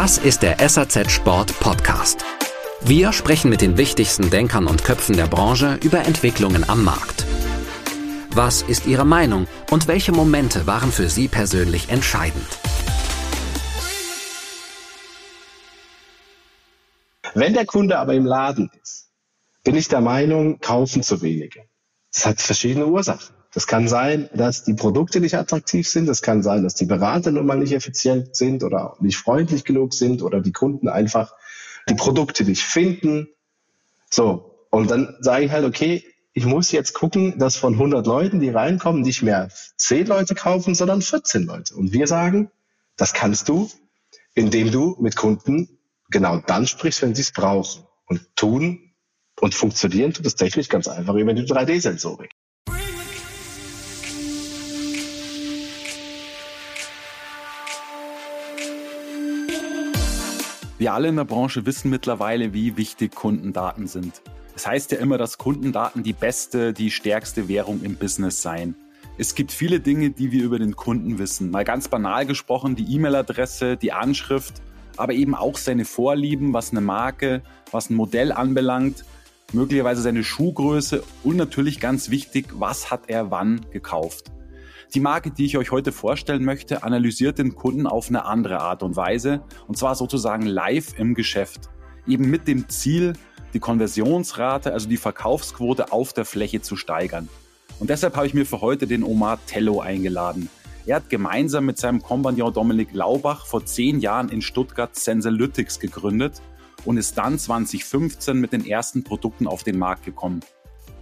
Das ist der SAZ Sport Podcast. Wir sprechen mit den wichtigsten Denkern und Köpfen der Branche über Entwicklungen am Markt. Was ist Ihre Meinung und welche Momente waren für Sie persönlich entscheidend? Wenn der Kunde aber im Laden ist, bin ich der Meinung, kaufen zu wenige. Das hat verschiedene Ursachen. Das kann sein, dass die Produkte nicht attraktiv sind. Das kann sein, dass die Berater nun mal nicht effizient sind oder nicht freundlich genug sind oder die Kunden einfach die Produkte nicht finden. So. Und dann sage ich halt, okay, ich muss jetzt gucken, dass von 100 Leuten, die reinkommen, nicht mehr 10 Leute kaufen, sondern 14 Leute. Und wir sagen, das kannst du, indem du mit Kunden genau dann sprichst, wenn sie es brauchen. Und tun und funktionieren tut das technisch ganz einfach über die 3D-Sensorik. Wir alle in der Branche wissen mittlerweile, wie wichtig Kundendaten sind. Es heißt ja immer, dass Kundendaten die beste, die stärkste Währung im Business seien. Es gibt viele Dinge, die wir über den Kunden wissen. Mal ganz banal gesprochen, die E-Mail-Adresse, die Anschrift, aber eben auch seine Vorlieben, was eine Marke, was ein Modell anbelangt, möglicherweise seine Schuhgröße und natürlich ganz wichtig, was hat er wann gekauft. Die Marke, die ich euch heute vorstellen möchte, analysiert den Kunden auf eine andere Art und Weise, und zwar sozusagen live im Geschäft. Eben mit dem Ziel, die Konversionsrate, also die Verkaufsquote auf der Fläche zu steigern. Und deshalb habe ich mir für heute den Omar Tello eingeladen. Er hat gemeinsam mit seinem Kompagnon Dominik Laubach vor zehn Jahren in Stuttgart Sensalytics gegründet und ist dann 2015 mit den ersten Produkten auf den Markt gekommen.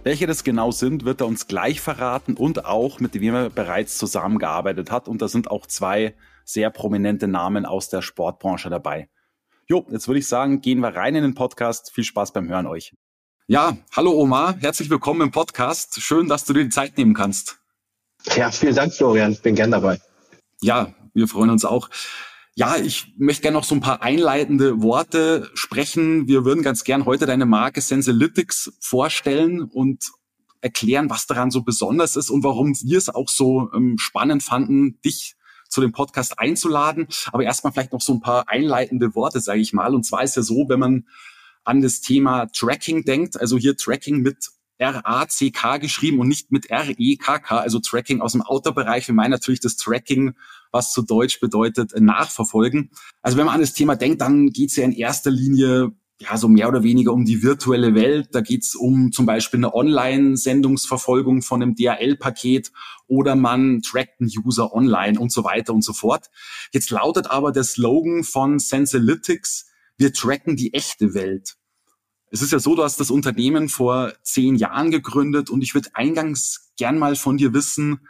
Welche das genau sind, wird er uns gleich verraten und auch mit wem er bereits zusammengearbeitet hat. Und da sind auch zwei sehr prominente Namen aus der Sportbranche dabei. Jo, jetzt würde ich sagen, gehen wir rein in den Podcast. Viel Spaß beim Hören euch. Ja, hallo Omar, herzlich willkommen im Podcast. Schön, dass du dir die Zeit nehmen kannst. Ja, vielen Dank, Florian. Ich bin gern dabei. Ja, wir freuen uns auch. Ja, ich möchte gerne noch so ein paar einleitende Worte sprechen. Wir würden ganz gern heute deine Marke Sensalytics vorstellen und erklären, was daran so besonders ist und warum wir es auch so ähm, spannend fanden, dich zu dem Podcast einzuladen. Aber erstmal vielleicht noch so ein paar einleitende Worte, sage ich mal. Und zwar ist ja so, wenn man an das Thema Tracking denkt, also hier Tracking mit R-A-C-K geschrieben und nicht mit R-E-K-K, also Tracking aus dem Outdoor-Bereich. Wir meinen natürlich das Tracking, was zu Deutsch bedeutet, äh, nachverfolgen. Also wenn man an das Thema denkt, dann geht es ja in erster Linie ja so mehr oder weniger um die virtuelle Welt. Da geht es um zum Beispiel eine Online-Sendungsverfolgung von einem DHL-Paket oder man trackt einen User online und so weiter und so fort. Jetzt lautet aber der Slogan von Sensalytics, wir tracken die echte Welt. Es ist ja so, du hast das Unternehmen vor zehn Jahren gegründet und ich würde eingangs gern mal von dir wissen,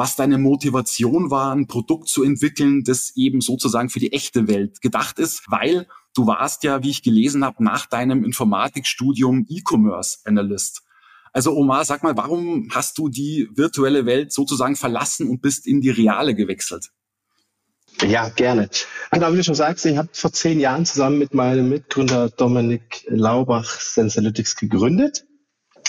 was deine Motivation war, ein Produkt zu entwickeln, das eben sozusagen für die echte Welt gedacht ist, weil du warst ja, wie ich gelesen habe, nach deinem Informatikstudium E-Commerce Analyst. Also Omar, sag mal, warum hast du die virtuelle Welt sozusagen verlassen und bist in die reale gewechselt? Ja, gerne. Genau, wie du schon sagst, ich habe vor zehn Jahren zusammen mit meinem Mitgründer Dominik Laubach Sensalytics gegründet.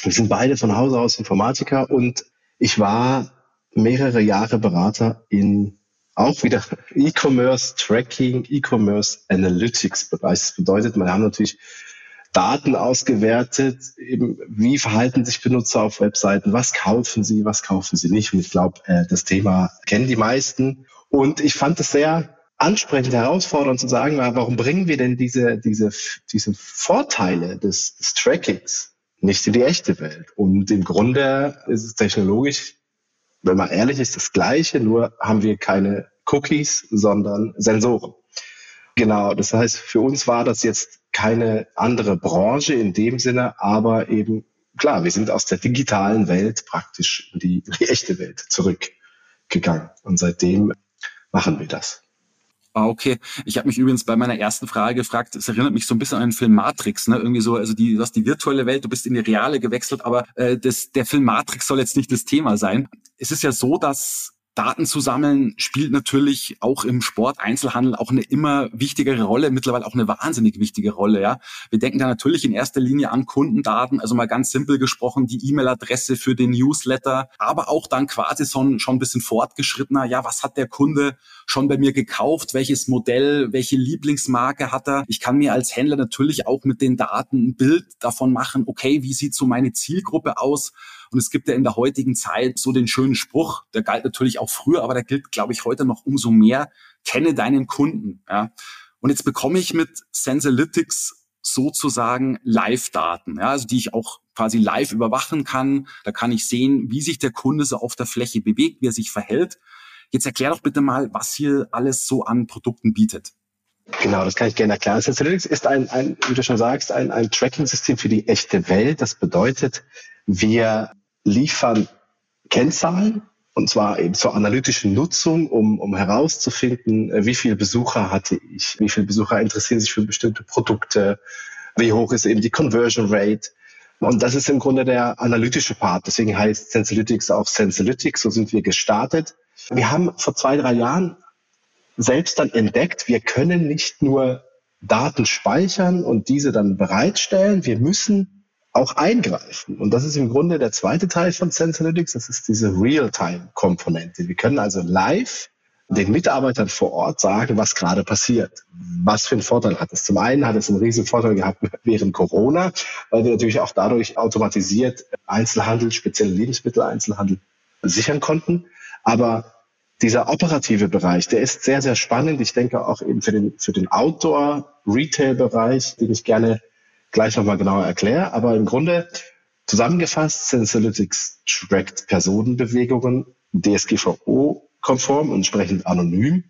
Wir sind beide von Hause aus Informatiker und ich war mehrere Jahre Berater in auch wieder E-Commerce Tracking, E-Commerce Analytics Bereich. Das bedeutet, wir haben natürlich Daten ausgewertet, eben wie verhalten sich Benutzer auf Webseiten, was kaufen sie, was kaufen sie nicht. Und ich glaube, äh, das Thema kennen die meisten. Und ich fand es sehr ansprechend, herausfordernd zu sagen, warum bringen wir denn diese, diese, diese Vorteile des, des Trackings nicht in die echte Welt? Und im Grunde ist es technologisch, wenn man ehrlich ist, das Gleiche, nur haben wir keine Cookies, sondern Sensoren. Genau, das heißt, für uns war das jetzt keine andere Branche in dem Sinne, aber eben, klar, wir sind aus der digitalen Welt praktisch in die, die echte Welt zurückgegangen. Und seitdem machen wir das. Ah, okay. Ich habe mich übrigens bei meiner ersten Frage gefragt, es erinnert mich so ein bisschen an den Film Matrix, ne? Irgendwie so, also die, du hast die virtuelle Welt, du bist in die reale gewechselt, aber äh, das, der Film Matrix soll jetzt nicht das Thema sein. Es ist ja so, dass Daten zu sammeln spielt natürlich auch im Sport, Einzelhandel auch eine immer wichtigere Rolle, mittlerweile auch eine wahnsinnig wichtige Rolle. Ja, wir denken da natürlich in erster Linie an Kundendaten, also mal ganz simpel gesprochen die E-Mail-Adresse für den Newsletter, aber auch dann quasi schon schon ein bisschen fortgeschrittener. Ja, was hat der Kunde schon bei mir gekauft? Welches Modell? Welche Lieblingsmarke hat er? Ich kann mir als Händler natürlich auch mit den Daten ein Bild davon machen. Okay, wie sieht so meine Zielgruppe aus? Und es gibt ja in der heutigen Zeit so den schönen Spruch, der galt natürlich auch früher, aber der gilt, glaube ich, heute noch umso mehr. Kenne deinen Kunden. Ja. Und jetzt bekomme ich mit Sensalytics sozusagen Live-Daten, ja, also die ich auch quasi live überwachen kann. Da kann ich sehen, wie sich der Kunde so auf der Fläche bewegt, wie er sich verhält. Jetzt erklär doch bitte mal, was hier alles so an Produkten bietet. Genau, das kann ich gerne erklären. Sensalytics ist ein, ein wie du schon sagst, ein, ein Tracking-System für die echte Welt. Das bedeutet, wir liefern Kennzahlen, und zwar eben zur analytischen Nutzung, um, um herauszufinden, äh, wie viele Besucher hatte ich, wie viele Besucher interessieren sich für bestimmte Produkte, wie hoch ist eben die Conversion Rate. Und das ist im Grunde der analytische Part. Deswegen heißt Sensalytics auch Sensalytics. So sind wir gestartet. Wir haben vor zwei, drei Jahren selbst dann entdeckt, wir können nicht nur Daten speichern und diese dann bereitstellen. Wir müssen auch eingreifen. Und das ist im Grunde der zweite Teil von Sensalytics. Das ist diese Real-Time-Komponente. Wir können also live den Mitarbeitern vor Ort sagen, was gerade passiert. Was für einen Vorteil hat es? Zum einen hat es einen riesen Vorteil gehabt während Corona, weil wir natürlich auch dadurch automatisiert Einzelhandel, spezielle Lebensmitteleinzelhandel sichern konnten. Aber dieser operative Bereich, der ist sehr, sehr spannend. Ich denke auch eben für den, für den Outdoor-Retail-Bereich, den ich gerne gleich nochmal genauer erkläre. Aber im Grunde zusammengefasst, Sensalytics trackt Personenbewegungen DSGVO-konform und entsprechend anonym,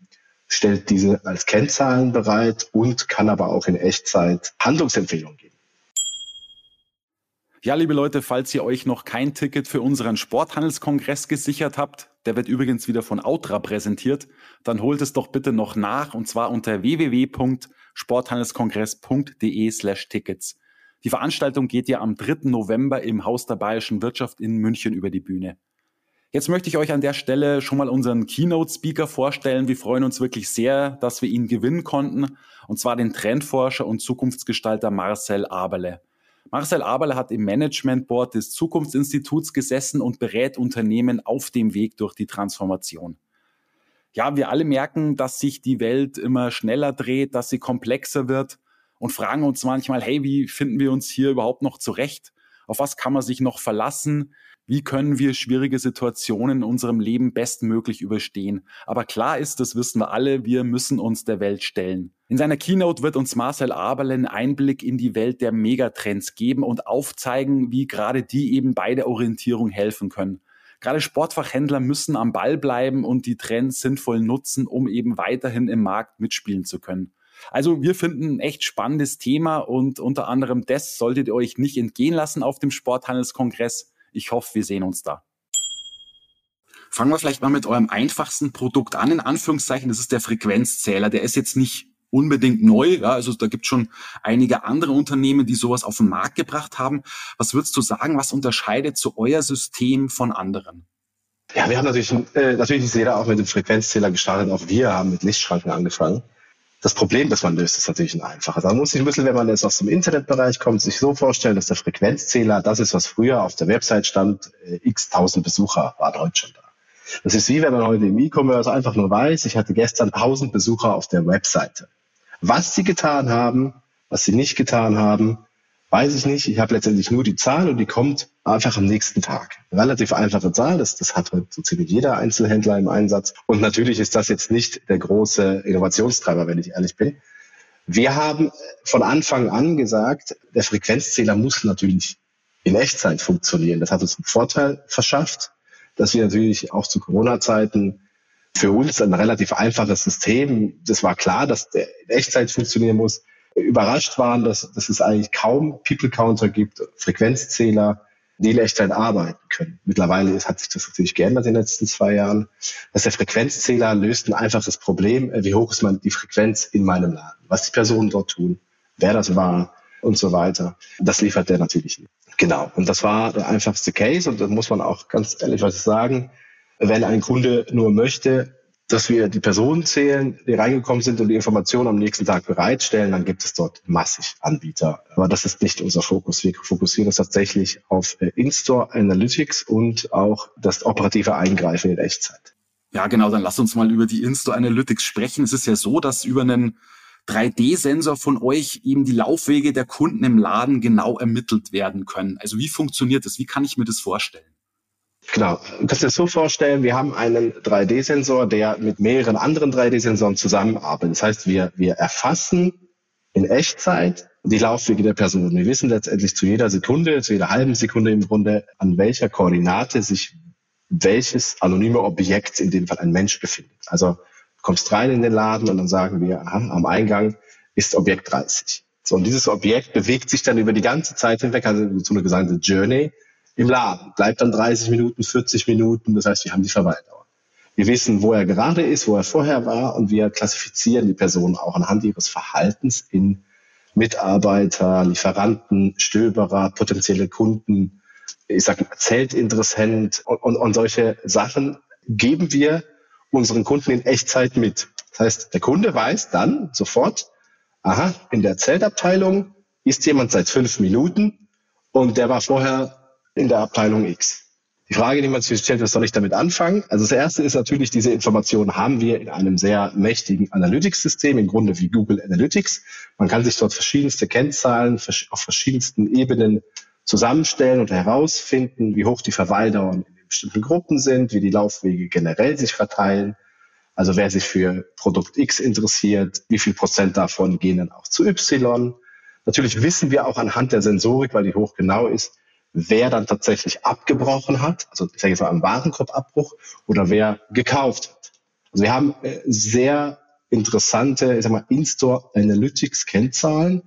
stellt diese als Kennzahlen bereit und kann aber auch in Echtzeit Handlungsempfehlungen geben. Ja, liebe Leute, falls ihr euch noch kein Ticket für unseren Sporthandelskongress gesichert habt, der wird übrigens wieder von Outra präsentiert, dann holt es doch bitte noch nach und zwar unter www.sporthandelskongress.de slash Tickets. Die Veranstaltung geht ja am 3. November im Haus der Bayerischen Wirtschaft in München über die Bühne. Jetzt möchte ich euch an der Stelle schon mal unseren Keynote-Speaker vorstellen. Wir freuen uns wirklich sehr, dass wir ihn gewinnen konnten, und zwar den Trendforscher und Zukunftsgestalter Marcel Aberle. Marcel Aberle hat im Management Board des Zukunftsinstituts gesessen und berät Unternehmen auf dem Weg durch die Transformation. Ja, wir alle merken, dass sich die Welt immer schneller dreht, dass sie komplexer wird und fragen uns manchmal, hey, wie finden wir uns hier überhaupt noch zurecht? Auf was kann man sich noch verlassen? Wie können wir schwierige Situationen in unserem Leben bestmöglich überstehen? Aber klar ist, das wissen wir alle, wir müssen uns der Welt stellen. In seiner Keynote wird uns Marcel Aberlen Einblick in die Welt der Megatrends geben und aufzeigen, wie gerade die eben bei der Orientierung helfen können. Gerade Sportfachhändler müssen am Ball bleiben und die Trends sinnvoll nutzen, um eben weiterhin im Markt mitspielen zu können. Also wir finden ein echt spannendes Thema und unter anderem das solltet ihr euch nicht entgehen lassen auf dem Sporthandelskongress. Ich hoffe, wir sehen uns da. Fangen wir vielleicht mal mit eurem einfachsten Produkt an, in Anführungszeichen. Das ist der Frequenzzähler. Der ist jetzt nicht unbedingt neu. Ja, also da gibt es schon einige andere Unternehmen, die sowas auf den Markt gebracht haben. Was würdest du sagen, was unterscheidet so euer System von anderen? Ja, wir haben natürlich, äh, natürlich ist jeder auch mit dem Frequenzzähler gestartet. Auch wir haben mit Lichtschranken angefangen. Das Problem, das man löst, ist natürlich ein einfaches. Man muss sich ein bisschen, wenn man jetzt aus dem Internetbereich kommt, sich so vorstellen, dass der Frequenzzähler, das ist, was früher auf der Website stand, äh, x tausend Besucher waren heute schon da. Das ist wie wenn man heute im E-Commerce einfach nur weiß, ich hatte gestern tausend Besucher auf der Webseite. Was sie getan haben, was sie nicht getan haben, weiß ich nicht. Ich habe letztendlich nur die Zahl und die kommt einfach am nächsten Tag. Relativ einfache Zahl, das, das hat heute so ziemlich jeder Einzelhändler im Einsatz. Und natürlich ist das jetzt nicht der große Innovationstreiber, wenn ich ehrlich bin. Wir haben von Anfang an gesagt, der Frequenzzähler muss natürlich in Echtzeit funktionieren. Das hat uns einen Vorteil verschafft, dass wir natürlich auch zu Corona-Zeiten für uns ein relativ einfaches System. Das war klar, dass der in Echtzeit funktionieren muss überrascht waren, dass, dass es eigentlich kaum People Counter gibt, Frequenzzähler, die in Echtzeit arbeiten können. Mittlerweile hat sich das natürlich geändert in den letzten zwei Jahren. Dass der Frequenzzähler löst ein einfaches Problem, äh, wie hoch ist man die Frequenz in meinem Laden, was die Personen dort tun, wer das war und so weiter. Das liefert der natürlich nicht. Genau. Und das war der einfachste Case und da muss man auch ganz ehrlich was sagen. wenn ein Kunde nur möchte, dass wir die Personen zählen, die reingekommen sind und die Informationen am nächsten Tag bereitstellen, dann gibt es dort massig Anbieter. Aber das ist nicht unser Fokus. Wir fokussieren uns tatsächlich auf äh, In-Store Analytics und auch das operative Eingreifen in Echtzeit. Ja, genau. Dann lass uns mal über die In-Store Analytics sprechen. Es ist ja so, dass über einen 3D-Sensor von euch eben die Laufwege der Kunden im Laden genau ermittelt werden können. Also wie funktioniert das? Wie kann ich mir das vorstellen? Genau. Du kannst dir das so vorstellen, wir haben einen 3D-Sensor, der mit mehreren anderen 3D-Sensoren zusammenarbeitet. Das heißt, wir, wir erfassen in Echtzeit die Laufwege der Person. Wir wissen letztendlich zu jeder Sekunde, zu jeder halben Sekunde im Grunde, an welcher Koordinate sich welches anonyme Objekt, in dem Fall ein Mensch, befindet. Also kommst rein in den Laden und dann sagen wir, aha, am Eingang ist Objekt 30. So, und dieses Objekt bewegt sich dann über die ganze Zeit hinweg, also so eine gesamte Journey, im Laden, bleibt dann 30 Minuten, 40 Minuten, das heißt, wir haben die Verweildauer. Wir wissen, wo er gerade ist, wo er vorher war und wir klassifizieren die Person auch anhand ihres Verhaltens in Mitarbeiter, Lieferanten, Stöberer, potenzielle Kunden, ich sage Zeltinteressent und, und, und solche Sachen geben wir unseren Kunden in Echtzeit mit. Das heißt, der Kunde weiß dann sofort, aha, in der Zeltabteilung ist jemand seit fünf Minuten und der war vorher in der Abteilung X. Die Frage, die man sich stellt, was soll ich damit anfangen? Also das erste ist natürlich, diese Informationen haben wir in einem sehr mächtigen Analytics-System, im Grunde wie Google Analytics. Man kann sich dort verschiedenste Kennzahlen auf verschiedensten Ebenen zusammenstellen und herausfinden, wie hoch die Verweildauern in bestimmten Gruppen sind, wie die Laufwege generell sich verteilen. Also wer sich für Produkt X interessiert, wie viel Prozent davon gehen dann auch zu Y. Natürlich wissen wir auch anhand der Sensorik, weil die hochgenau ist, wer dann tatsächlich abgebrochen hat, also ich sage jetzt mal am Warenkorbabbruch, oder wer gekauft hat. Also wir haben äh, sehr interessante, ich sag mal, In-Store Analytics Kennzahlen,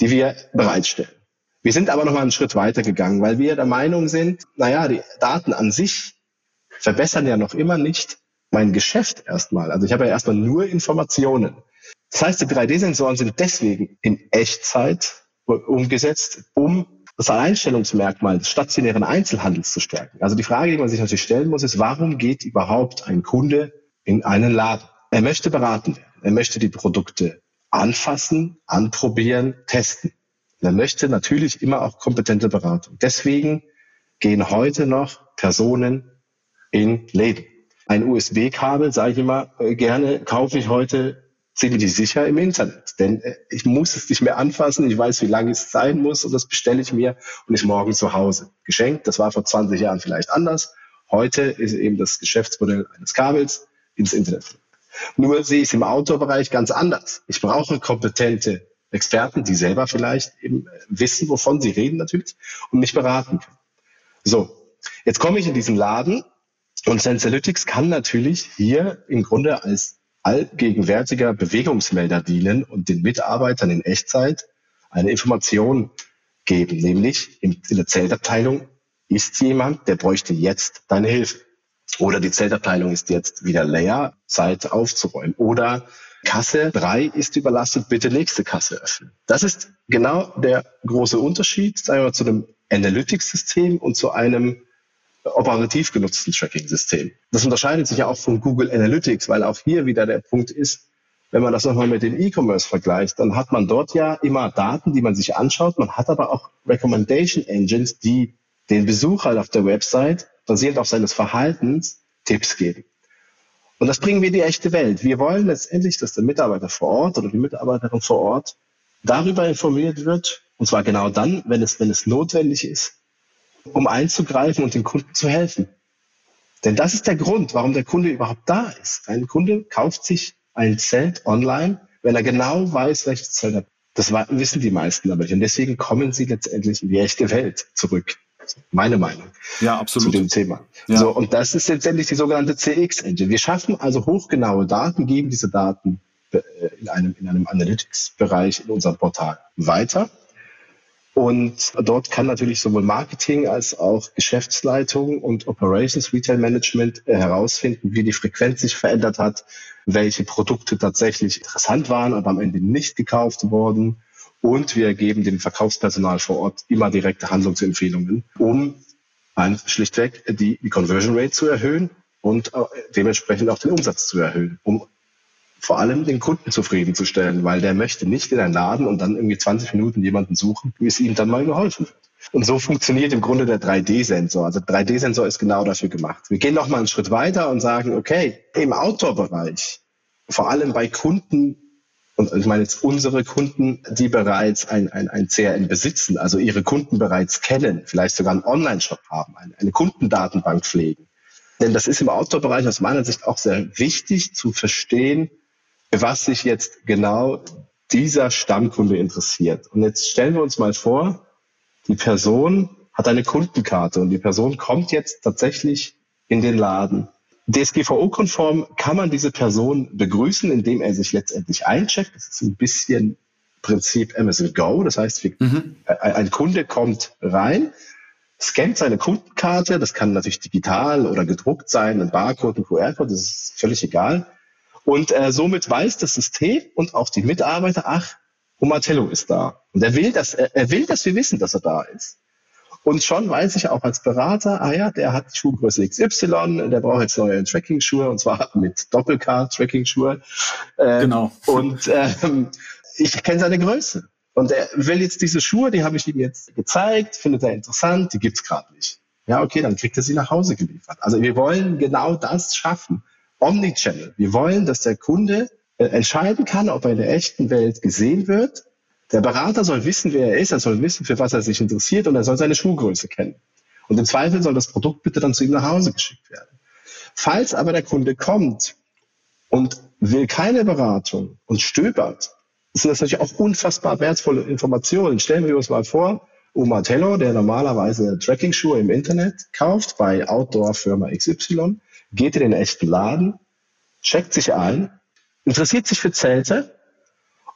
die wir bereitstellen. Wir sind aber noch mal einen Schritt weiter gegangen, weil wir der Meinung sind, naja, die Daten an sich verbessern ja noch immer nicht mein Geschäft erstmal. Also ich habe ja erstmal nur Informationen. Das heißt, die 3D-Sensoren sind deswegen in Echtzeit umgesetzt, um das Alleinstellungsmerkmal des stationären Einzelhandels zu stärken. Also die Frage, die man sich natürlich stellen muss, ist, warum geht überhaupt ein Kunde in einen Laden? Er möchte beraten werden. Er möchte die Produkte anfassen, anprobieren, testen. er möchte natürlich immer auch kompetente Beratung. Deswegen gehen heute noch Personen in Läden. Ein USB-Kabel, sage ich immer äh, gerne, kaufe ich heute ziemlich sicher im Internet. Denn äh, ich muss es nicht mehr anfassen, ich weiß, wie lange es sein muss und das bestelle ich mir und ist morgen zu Hause. Geschenkt, das war vor 20 Jahren vielleicht anders. Heute ist eben das Geschäftsmodell eines Kabels ins Internet. Nur sehe ich es im Outdoor-Bereich ganz anders. Ich brauche kompetente Experten, die selber vielleicht eben äh, wissen, wovon sie reden natürlich und mich beraten können. So, jetzt komme ich in diesen Laden und Sensalytics kann natürlich hier im Grunde als allgegenwärtiger Bewegungsmelder dienen und den Mitarbeitern in Echtzeit eine Information geben, nämlich in der Zeltabteilung ist jemand, der bräuchte jetzt deine Hilfe. Oder die Zeltabteilung ist jetzt wieder leer, Zeit aufzuräumen. Oder Kasse 3 ist überlastet, bitte nächste Kasse öffnen. Das ist genau der große Unterschied, sagen wir zu einem Analytics-System und zu einem operativ genutzten Tracking-System. Das unterscheidet sich ja auch von Google Analytics, weil auch hier wieder der Punkt ist, wenn man das nochmal mit dem E-Commerce vergleicht, dann hat man dort ja immer Daten, die man sich anschaut. Man hat aber auch Recommendation Engines, die den Besucher auf der Website basierend auf seines Verhaltens Tipps geben. Und das bringen wir in die echte Welt. Wir wollen letztendlich, dass der Mitarbeiter vor Ort oder die Mitarbeiterin vor Ort darüber informiert wird, und zwar genau dann, wenn es, wenn es notwendig ist, um einzugreifen und dem Kunden zu helfen. Denn das ist der Grund, warum der Kunde überhaupt da ist. Ein Kunde kauft sich ein Zelt online, wenn er genau weiß, welches Zelt er das wissen die meisten aber nicht. Und deswegen kommen sie letztendlich in die echte Welt zurück. Meine Meinung. Ja, absolut. Zu dem Thema. Ja. So, und das ist letztendlich die sogenannte CX-Engine. Wir schaffen also hochgenaue Daten, geben diese Daten äh, in einem, in einem Analytics-Bereich in unserem Portal weiter und dort kann natürlich sowohl Marketing als auch Geschäftsleitung und Operations Retail Management äh, herausfinden, wie die Frequenz sich verändert hat, welche Produkte tatsächlich interessant waren, aber am Ende nicht gekauft wurden. Und wir geben dem Verkaufspersonal vor Ort immer direkte Handlungsempfehlungen, um schlichtweg die, Conversion Rate zu erhöhen und äh, dementsprechend auch den Umsatz zu erhöhen, um vor allem den Kunden zufriedenzustellen, weil der möchte nicht in einen Laden und dann irgendwie 20 Minuten jemanden suchen, wie es ihm dann mal geholfen wird. Und so funktioniert im Grunde der 3D-Sensor. Also 3D-Sensor ist genau dafür gemacht. Wir gehen noch mal einen Schritt weiter und sagen, okay, im Outdoor-Bereich, vor allem bei Kunden, und ich meine jetzt unsere Kunden, die bereits ein, ein, ein CRM besitzen, also ihre Kunden bereits kennen, vielleicht sogar einen Online-Shop haben, eine, eine Kundendatenbank pflegen. Denn das ist im Outdoor-Bereich aus meiner Sicht auch sehr wichtig zu verstehen, was sich jetzt genau dieser Stammkunde interessiert. Und jetzt stellen wir uns mal vor, die Person hat eine Kundenkarte und die Person kommt jetzt tatsächlich in den Laden. DSGVO-konform kann man diese Person begrüßen, indem er sich letztendlich eincheckt. Das ist ein bisschen Prinzip Amazon Go. Das heißt, mhm. ein Kunde kommt rein, scannt seine Kundenkarte. Das kann natürlich digital oder gedruckt sein, ein Barcode, ein QR-Code, das ist völlig egal. Und äh, somit weiß das System und auch die Mitarbeiter, ach, Omatello ist da. Und er will, dass, er, er will, dass wir wissen, dass er da ist. Und schon weiß ich auch als Berater, ah ja, der hat Schuhgröße XY, der braucht jetzt neue Tracking-Schuhe und zwar mit Doppelcard-Tracking-Schuhe. Äh, genau. Und ähm, ich kenne seine Größe. Und er will jetzt diese Schuhe, die habe ich ihm jetzt gezeigt, findet er interessant, die gibt's gerade nicht. Ja, okay, dann kriegt er sie nach Hause geliefert. Also wir wollen genau das schaffen. Omnichannel. Wir wollen, dass der Kunde äh, entscheiden kann, ob er in der echten Welt gesehen wird. Der Berater soll wissen, wer er ist, er soll wissen, für was er sich interessiert und er soll seine Schuhgröße kennen. Und im Zweifel soll das Produkt bitte dann zu ihm nach Hause geschickt werden. Falls aber der Kunde kommt und will keine Beratung und stöbert, sind das natürlich auch unfassbar wertvolle Informationen. Stellen wir uns mal vor, Oma Tello, der normalerweise Tracking-Schuhe im Internet kauft bei Outdoor-Firma XY, geht in den echten Laden, checkt sich ein, interessiert sich für Zelte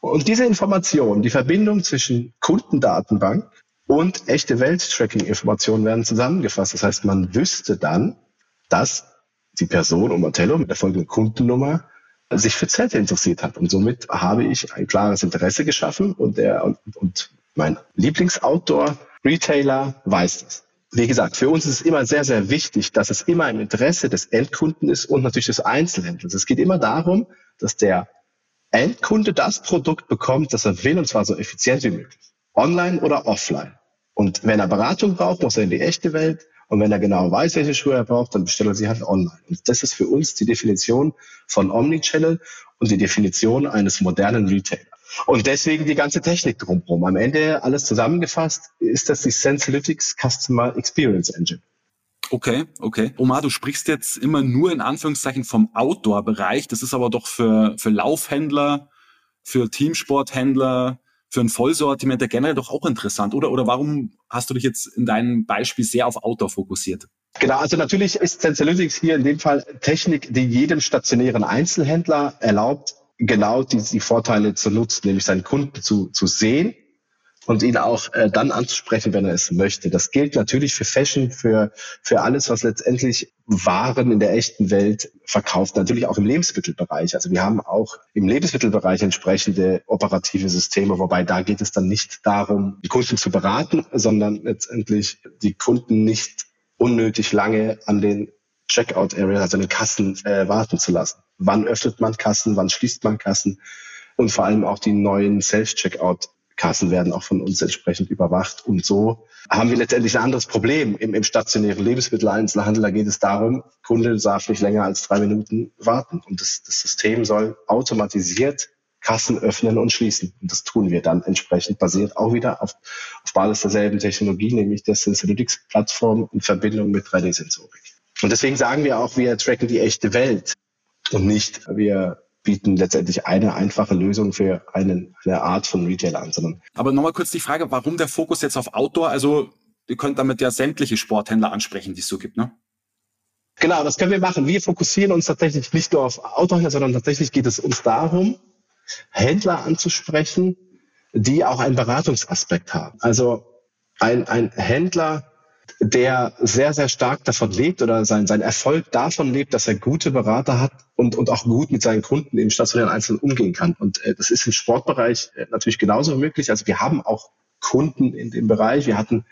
und diese Information, die Verbindung zwischen Kundendatenbank und echte Welt-Tracking-Informationen werden zusammengefasst. Das heißt, man wüsste dann, dass die Person um Otello mit der folgenden Kundennummer sich für Zelte interessiert hat. Und somit habe ich ein klares Interesse geschaffen und, der, und, und mein Lieblings-Outdoor-Retailer weiß das wie gesagt, für uns ist es immer sehr, sehr wichtig, dass es immer im Interesse des Endkunden ist und natürlich des Einzelhändlers. Es geht immer darum, dass der Endkunde das Produkt bekommt, das er will, und zwar so effizient wie möglich. Online oder offline. Und wenn er Beratung braucht, muss er in die echte Welt. Und wenn er genau weiß, welche Schuhe er braucht, dann bestellt er sie halt online. Und das ist für uns die Definition von Omnichannel und die Definition eines modernen Retailers. Und deswegen die ganze Technik drumherum. Am Ende alles zusammengefasst ist das die Sensalytics Customer Experience Engine. Okay, okay. Omar, du sprichst jetzt immer nur in Anführungszeichen vom Outdoor-Bereich. Das ist aber doch für, für Laufhändler, für Teamsporthändler, für ein Vollsortiment generell doch auch interessant, oder? Oder warum hast du dich jetzt in deinem Beispiel sehr auf Outdoor fokussiert? Genau, also natürlich ist Sensalytics hier in dem Fall Technik, die jedem stationären Einzelhändler erlaubt, genau die, die Vorteile zu nutzen, nämlich seinen Kunden zu, zu sehen und ihn auch äh, dann anzusprechen, wenn er es möchte. Das gilt natürlich für Fashion, für, für alles, was letztendlich Waren in der echten Welt verkauft, natürlich auch im Lebensmittelbereich. Also wir haben auch im Lebensmittelbereich entsprechende operative Systeme, wobei da geht es dann nicht darum, die Kunden zu beraten, sondern letztendlich die Kunden nicht unnötig lange an den Checkout-Area, also an den Kassen, äh, warten zu lassen wann öffnet man Kassen, wann schließt man Kassen und vor allem auch die neuen Self-Checkout Kassen werden auch von uns entsprechend überwacht. Und so haben wir letztendlich ein anderes Problem. Im, im stationären Lebensmitteleinzelhandel, da geht es darum, Kunde darf nicht länger als drei Minuten warten. Und das, das System soll automatisiert Kassen öffnen und schließen. Und das tun wir dann entsprechend basiert auch wieder auf, auf Basis derselben Technologie, nämlich der Sensorytics-Plattform in Verbindung mit 3D-Sensorik. Und deswegen sagen wir auch, wir tracken die echte Welt und nicht, wir bieten letztendlich eine einfache Lösung für einen, eine Art von Retailer an, sondern. Aber nochmal kurz die Frage, warum der Fokus jetzt auf Outdoor? Also, ihr könnt damit ja sämtliche Sporthändler ansprechen, die es so gibt, ne? Genau, das können wir machen. Wir fokussieren uns tatsächlich nicht nur auf Outdoor, sondern tatsächlich geht es uns darum, Händler anzusprechen, die auch einen Beratungsaspekt haben. Also ein, ein Händler, der sehr, sehr stark davon lebt oder sein, sein Erfolg davon lebt, dass er gute Berater hat und, und auch gut mit seinen Kunden im stationären Einzelnen umgehen kann. Und äh, das ist im Sportbereich äh, natürlich genauso möglich. Also wir haben auch Kunden in dem Bereich. Wir hatten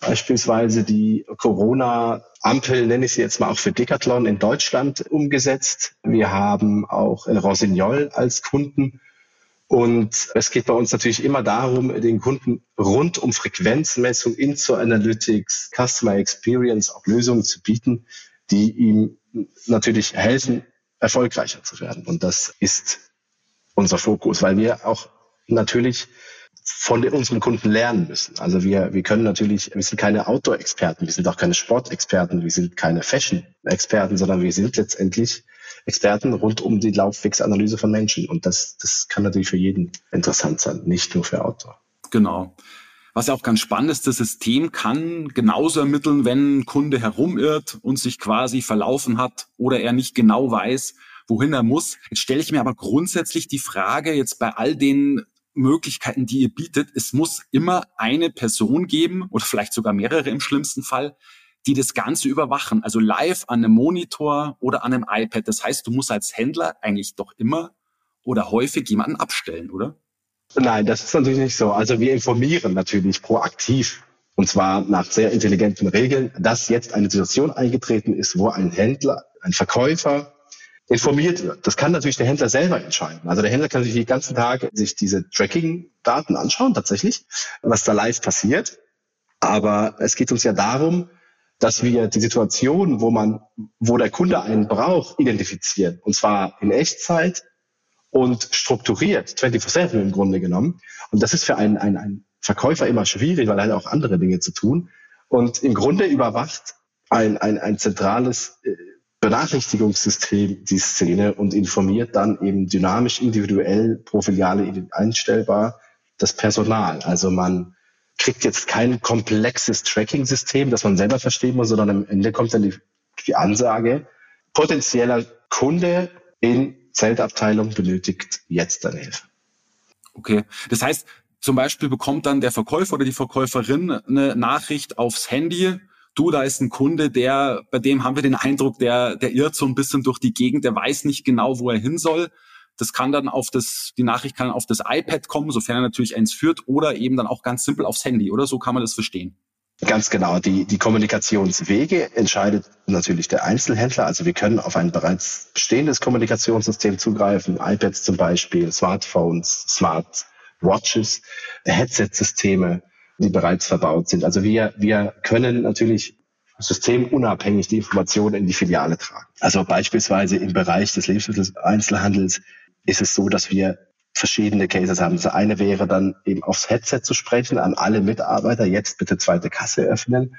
beispielsweise die Corona-Ampel, nenne ich sie jetzt mal auch für Decathlon in Deutschland umgesetzt. Wir haben auch Rosignol als Kunden. Und es geht bei uns natürlich immer darum, den Kunden rund um Frequenzmessung, Into Analytics, Customer Experience auch Lösungen zu bieten, die ihm natürlich helfen, erfolgreicher zu werden. Und das ist unser Fokus, weil wir auch natürlich von unseren Kunden lernen müssen. Also wir, wir können natürlich, wir sind keine Outdoor-Experten, wir sind auch keine Sportexperten, wir sind keine Fashion-Experten, sondern wir sind letztendlich Experten rund um die Laufwegsanalyse von Menschen. Und das, das kann natürlich für jeden interessant sein, nicht nur für Outdoor. Genau. Was ja auch ganz spannend ist, das System kann genauso ermitteln, wenn ein Kunde herumirrt und sich quasi verlaufen hat oder er nicht genau weiß, wohin er muss. Jetzt stelle ich mir aber grundsätzlich die Frage, jetzt bei all den Möglichkeiten, die ihr bietet, es muss immer eine Person geben oder vielleicht sogar mehrere im schlimmsten Fall, die das Ganze überwachen. Also live an einem Monitor oder an einem iPad. Das heißt, du musst als Händler eigentlich doch immer oder häufig jemanden abstellen, oder? Nein, das ist natürlich nicht so. Also wir informieren natürlich proaktiv und zwar nach sehr intelligenten Regeln, dass jetzt eine Situation eingetreten ist, wo ein Händler, ein Verkäufer informiert wird. Das kann natürlich der Händler selber entscheiden. Also der Händler kann sich den ganzen Tag sich diese Tracking-Daten anschauen, tatsächlich, was da live passiert. Aber es geht uns ja darum, dass wir die Situation, wo man, wo der Kunde einen braucht, identifizieren. Und zwar in Echtzeit und strukturiert, 24-7 im Grunde genommen. Und das ist für einen, einen, einen Verkäufer immer schwierig, weil er hat auch andere Dinge zu tun. Und im Grunde überwacht ein, ein, ein zentrales äh, Benachrichtigungssystem die Szene und informiert dann eben dynamisch, individuell, profiliale einstellbar das Personal. Also man kriegt jetzt kein komplexes Tracking-System, das man selber verstehen muss, sondern am Ende kommt dann die, die Ansage, potenzieller Kunde in Zeltabteilung benötigt jetzt deine Hilfe. Okay, das heißt, zum Beispiel bekommt dann der Verkäufer oder die Verkäuferin eine Nachricht aufs Handy, du, da ist ein Kunde, der, bei dem haben wir den Eindruck, der, der irrt so ein bisschen durch die Gegend, der weiß nicht genau, wo er hin soll. Das kann dann auf das, die Nachricht kann auf das iPad kommen, sofern er natürlich eins führt, oder eben dann auch ganz simpel aufs Handy, oder? So kann man das verstehen. Ganz genau. Die, die Kommunikationswege entscheidet natürlich der Einzelhändler. Also wir können auf ein bereits bestehendes Kommunikationssystem zugreifen, iPads zum Beispiel, Smartphones, Smartwatches, Headset-Systeme die bereits verbaut sind. Also wir, wir können natürlich systemunabhängig die Informationen in die Filiale tragen. Also beispielsweise im Bereich des Lebensmitteleinzelhandels ist es so, dass wir verschiedene Cases haben. Das eine wäre dann eben aufs Headset zu sprechen, an alle Mitarbeiter, jetzt bitte zweite Kasse öffnen.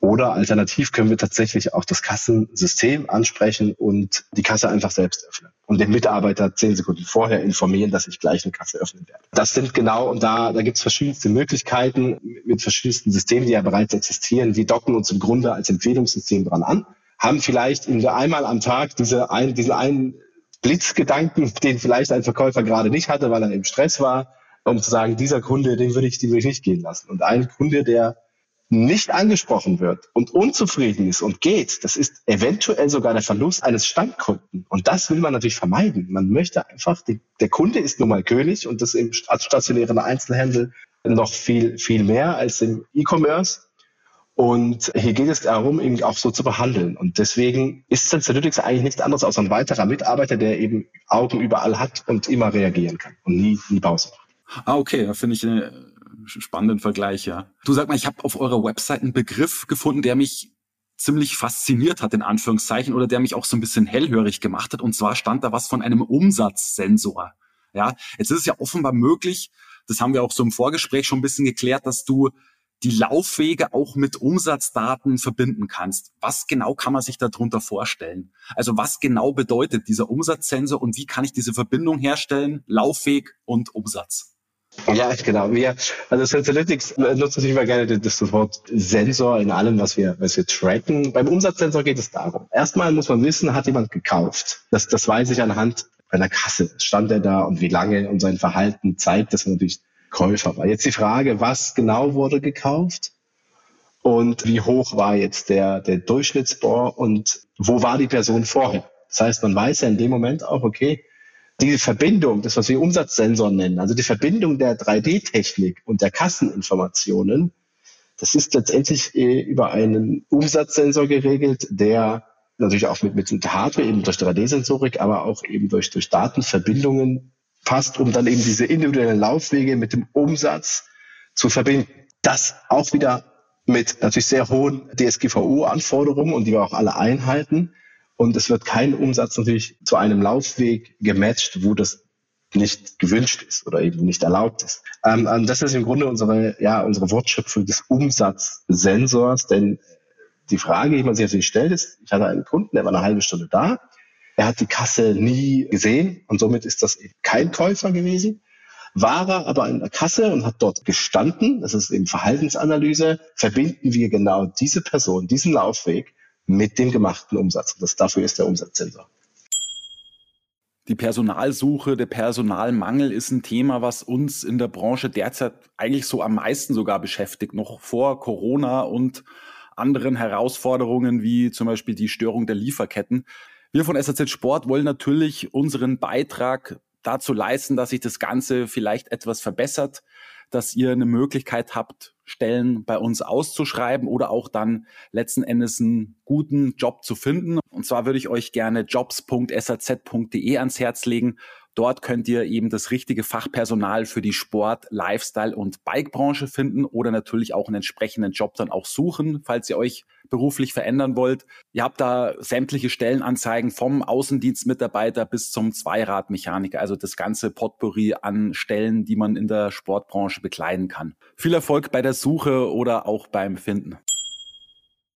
Oder alternativ können wir tatsächlich auch das Kassensystem ansprechen und die Kasse einfach selbst öffnen und den Mitarbeiter zehn Sekunden vorher informieren, dass ich gleich eine Kasse öffnen werde. Das sind genau, und da, da gibt es verschiedenste Möglichkeiten mit verschiedensten Systemen, die ja bereits existieren. Die docken uns im Grunde als Empfehlungssystem dran an, haben vielleicht einmal am Tag diese ein, diesen einen Blitzgedanken, den vielleicht ein Verkäufer gerade nicht hatte, weil er im Stress war, um zu sagen, dieser Kunde, den würde ich, den würde ich nicht gehen lassen. Und ein Kunde, der nicht angesprochen wird und unzufrieden ist und geht, das ist eventuell sogar der Verlust eines Stammkunden. Und das will man natürlich vermeiden. Man möchte einfach, die, der Kunde ist nun mal König und das im stationären Einzelhandel noch viel, viel mehr als im E-Commerce. Und hier geht es darum, ihn auch so zu behandeln. Und deswegen ist Sensalytics eigentlich nichts anderes als ein weiterer Mitarbeiter, der eben Augen überall hat und immer reagieren kann und nie, nie Pause macht. Ah, okay, da finde ich eine spannenden Vergleich, ja. Du sag mal, ich habe auf eurer Website einen Begriff gefunden, der mich ziemlich fasziniert hat, in Anführungszeichen, oder der mich auch so ein bisschen hellhörig gemacht hat. Und zwar stand da was von einem Umsatzsensor. Ja, jetzt ist es ja offenbar möglich, das haben wir auch so im Vorgespräch schon ein bisschen geklärt, dass du die Laufwege auch mit Umsatzdaten verbinden kannst. Was genau kann man sich darunter vorstellen? Also was genau bedeutet dieser Umsatzsensor und wie kann ich diese Verbindung herstellen? Laufweg und Umsatz. Ja, genau. Wir, also Sensalytics nutzt natürlich immer gerne das Wort Sensor in allem, was wir, was wir tracken. Beim Umsatzsensor geht es darum. Erstmal muss man wissen, hat jemand gekauft? Das, das weiß ich anhand einer Kasse. Stand er da und wie lange und sein Verhalten zeigt, dass er natürlich Käufer war. Jetzt die Frage, was genau wurde gekauft? Und wie hoch war jetzt der, der Durchschnittsbohr und wo war die Person vorher? Das heißt, man weiß ja in dem Moment auch, okay, diese Verbindung, das was wir Umsatzsensor nennen, also die Verbindung der 3D-Technik und der Kasseninformationen, Das ist letztendlich äh, über einen Umsatzsensor geregelt, der natürlich auch mit, mit Hardware, eben durch 3D-Sensorik, aber auch eben durch, durch Datenverbindungen passt, um dann eben diese individuellen Laufwege mit dem Umsatz zu verbinden. Das auch wieder mit natürlich sehr hohen DSGVO-Anforderungen und die wir auch alle einhalten. Und es wird kein Umsatz natürlich zu einem Laufweg gematcht, wo das nicht gewünscht ist oder eben nicht erlaubt ist. Ähm, das ist im Grunde unsere, ja, unsere Wortschöpfung des Umsatzsensors, denn die Frage, die man sich natürlich stellt, ist, ich hatte einen Kunden, der war eine halbe Stunde da, er hat die Kasse nie gesehen und somit ist das eben kein Käufer gewesen. War er aber in der Kasse und hat dort gestanden, das ist eben Verhaltensanalyse, verbinden wir genau diese Person, diesen Laufweg mit dem gemachten Umsatz. Und das, dafür ist der Umsatzsensor. Die Personalsuche, der Personalmangel ist ein Thema, was uns in der Branche derzeit eigentlich so am meisten sogar beschäftigt, noch vor Corona und anderen Herausforderungen wie zum Beispiel die Störung der Lieferketten. Wir von SAZ Sport wollen natürlich unseren Beitrag dazu leisten, dass sich das Ganze vielleicht etwas verbessert, dass ihr eine Möglichkeit habt, Stellen bei uns auszuschreiben oder auch dann letzten Endes einen guten Job zu finden. Und zwar würde ich euch gerne jobs.saz.de ans Herz legen. Dort könnt ihr eben das richtige Fachpersonal für die Sport-, Lifestyle- und Bike-Branche finden oder natürlich auch einen entsprechenden Job dann auch suchen, falls ihr euch beruflich verändern wollt. Ihr habt da sämtliche Stellenanzeigen vom Außendienstmitarbeiter bis zum Zweiradmechaniker, also das ganze Potpourri an Stellen, die man in der Sportbranche bekleiden kann. Viel Erfolg bei der Suche oder auch beim Finden.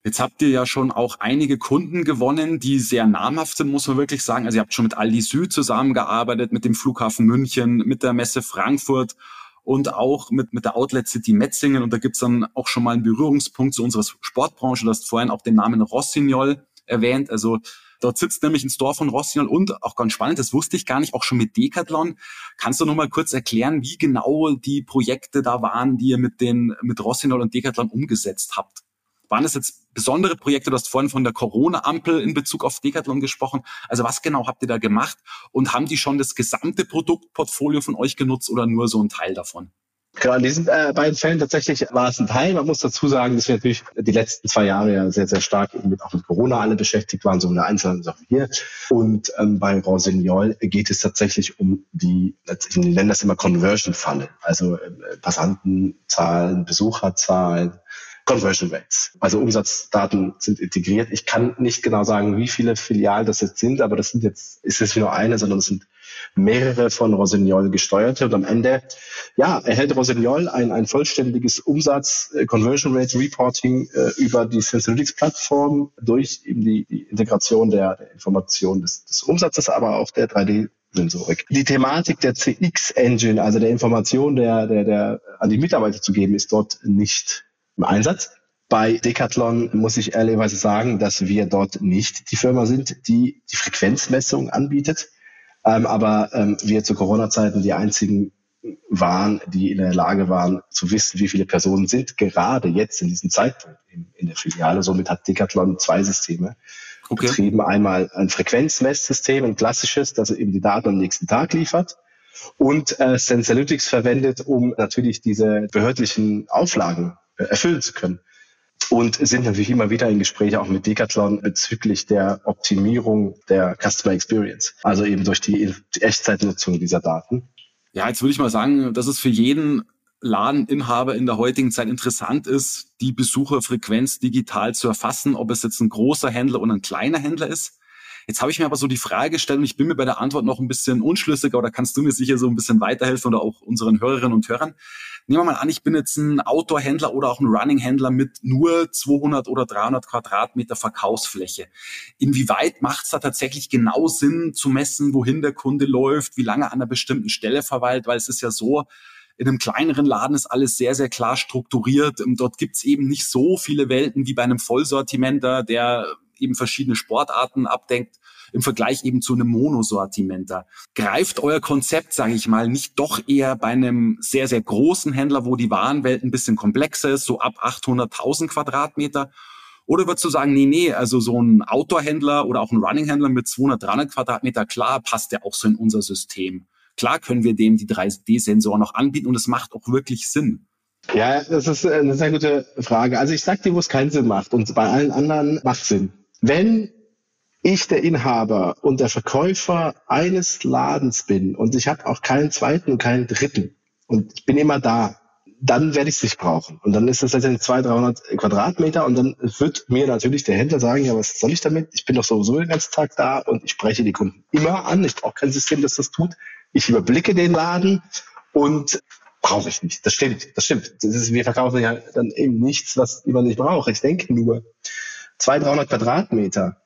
Jetzt habt ihr ja schon auch einige Kunden gewonnen, die sehr namhaft sind, muss man wirklich sagen. Also ihr habt schon mit Aldi Süd zusammengearbeitet, mit dem Flughafen München, mit der Messe Frankfurt und auch mit, mit der Outlet City Metzingen. Und da gibt's dann auch schon mal einen Berührungspunkt zu unserer Sportbranche. Du hast vorhin auch den Namen Rossignol erwähnt. Also Dort sitzt nämlich ein Store von Rossignol und auch ganz spannend, das wusste ich gar nicht, auch schon mit Decathlon. Kannst du noch mal kurz erklären, wie genau die Projekte da waren, die ihr mit den mit Rossignol und Decathlon umgesetzt habt? Waren das jetzt besondere Projekte? Du hast vorhin von der Corona-Ampel in Bezug auf Decathlon gesprochen. Also was genau habt ihr da gemacht? Und haben die schon das gesamte Produktportfolio von euch genutzt oder nur so ein Teil davon? Genau, in diesen äh, beiden Fällen tatsächlich war es ein Teil. Man muss dazu sagen, dass wir natürlich die letzten zwei Jahre ja sehr, sehr stark eben mit, auch mit Corona alle beschäftigt waren, so in der einzelnen Sache hier. Und ähm, bei Rossignol geht es tatsächlich um die, ich nenne das immer Conversion-Falle, also äh, Passantenzahlen, Besucherzahlen, Conversion Rates. Also Umsatzdaten sind integriert. Ich kann nicht genau sagen, wie viele Filialen das jetzt sind, aber das sind jetzt, ist jetzt nur eine, sondern es sind mehrere von Rossignol gesteuerte. Und am Ende, ja, erhält Rossignol ein, ein vollständiges Umsatz, äh, Rate Reporting äh, über die Sensorytics Plattform durch eben die, die Integration der, der Information des, des Umsatzes, aber auch der 3D Sensorik. Die Thematik der CX-Engine, also der Information der, der, der an die Mitarbeiter zu geben, ist dort nicht im Einsatz. Bei Decathlon muss ich ehrlicherweise sagen, dass wir dort nicht die Firma sind, die die Frequenzmessung anbietet, ähm, aber ähm, wir zu Corona-Zeiten die einzigen waren, die in der Lage waren zu wissen, wie viele Personen sind gerade jetzt in diesem Zeitpunkt in, in der Filiale. Somit hat Decathlon zwei Systeme okay. betrieben. Einmal ein Frequenzmesssystem, ein klassisches, das eben die Daten am nächsten Tag liefert und äh, Sensalytics verwendet, um natürlich diese behördlichen Auflagen erfüllen zu können. Und sind natürlich immer wieder in Gespräche auch mit Decathlon bezüglich der Optimierung der Customer Experience. Also eben durch die Echtzeitnutzung dieser Daten. Ja, jetzt würde ich mal sagen, dass es für jeden Ladeninhaber in der heutigen Zeit interessant ist, die Besucherfrequenz digital zu erfassen, ob es jetzt ein großer Händler oder ein kleiner Händler ist. Jetzt habe ich mir aber so die Frage gestellt und ich bin mir bei der Antwort noch ein bisschen unschlüssiger oder kannst du mir sicher so ein bisschen weiterhelfen oder auch unseren Hörerinnen und Hörern. Nehmen wir mal an, ich bin jetzt ein Outdoor-Händler oder auch ein Running-Händler mit nur 200 oder 300 Quadratmeter Verkaufsfläche. Inwieweit macht es da tatsächlich genau Sinn zu messen, wohin der Kunde läuft, wie lange an einer bestimmten Stelle verweilt? Weil es ist ja so, in einem kleineren Laden ist alles sehr, sehr klar strukturiert. Dort gibt's eben nicht so viele Welten wie bei einem Vollsortimenter, der eben verschiedene Sportarten abdenkt im Vergleich eben zu einem Monosortimenter. Greift euer Konzept, sage ich mal, nicht doch eher bei einem sehr, sehr großen Händler, wo die Warenwelt ein bisschen komplexer ist, so ab 800.000 Quadratmeter? Oder würdest du sagen, nee, nee, also so ein Outdoor-Händler oder auch ein Running-Händler mit 200, 300 Quadratmeter, klar, passt der auch so in unser System. Klar können wir dem die 3D-Sensoren noch anbieten und es macht auch wirklich Sinn. Ja, das ist eine sehr gute Frage. Also ich sag dir, wo es keinen Sinn macht und bei allen anderen macht Sinn. Wenn ich der Inhaber und der Verkäufer eines Ladens bin und ich habe auch keinen zweiten und keinen dritten und ich bin immer da, dann werde ich es nicht brauchen. Und dann ist das letztendlich 200, 300 Quadratmeter und dann wird mir natürlich der Händler sagen, ja, was soll ich damit? Ich bin doch sowieso den ganzen Tag da und ich spreche die Kunden immer an. Ich brauche kein System, das das tut. Ich überblicke den Laden und brauche ich nicht. Das stimmt, das stimmt. Das ist, wir verkaufen ja dann eben nichts, was man nicht braucht. Ich denke nur, 200, 300 Quadratmeter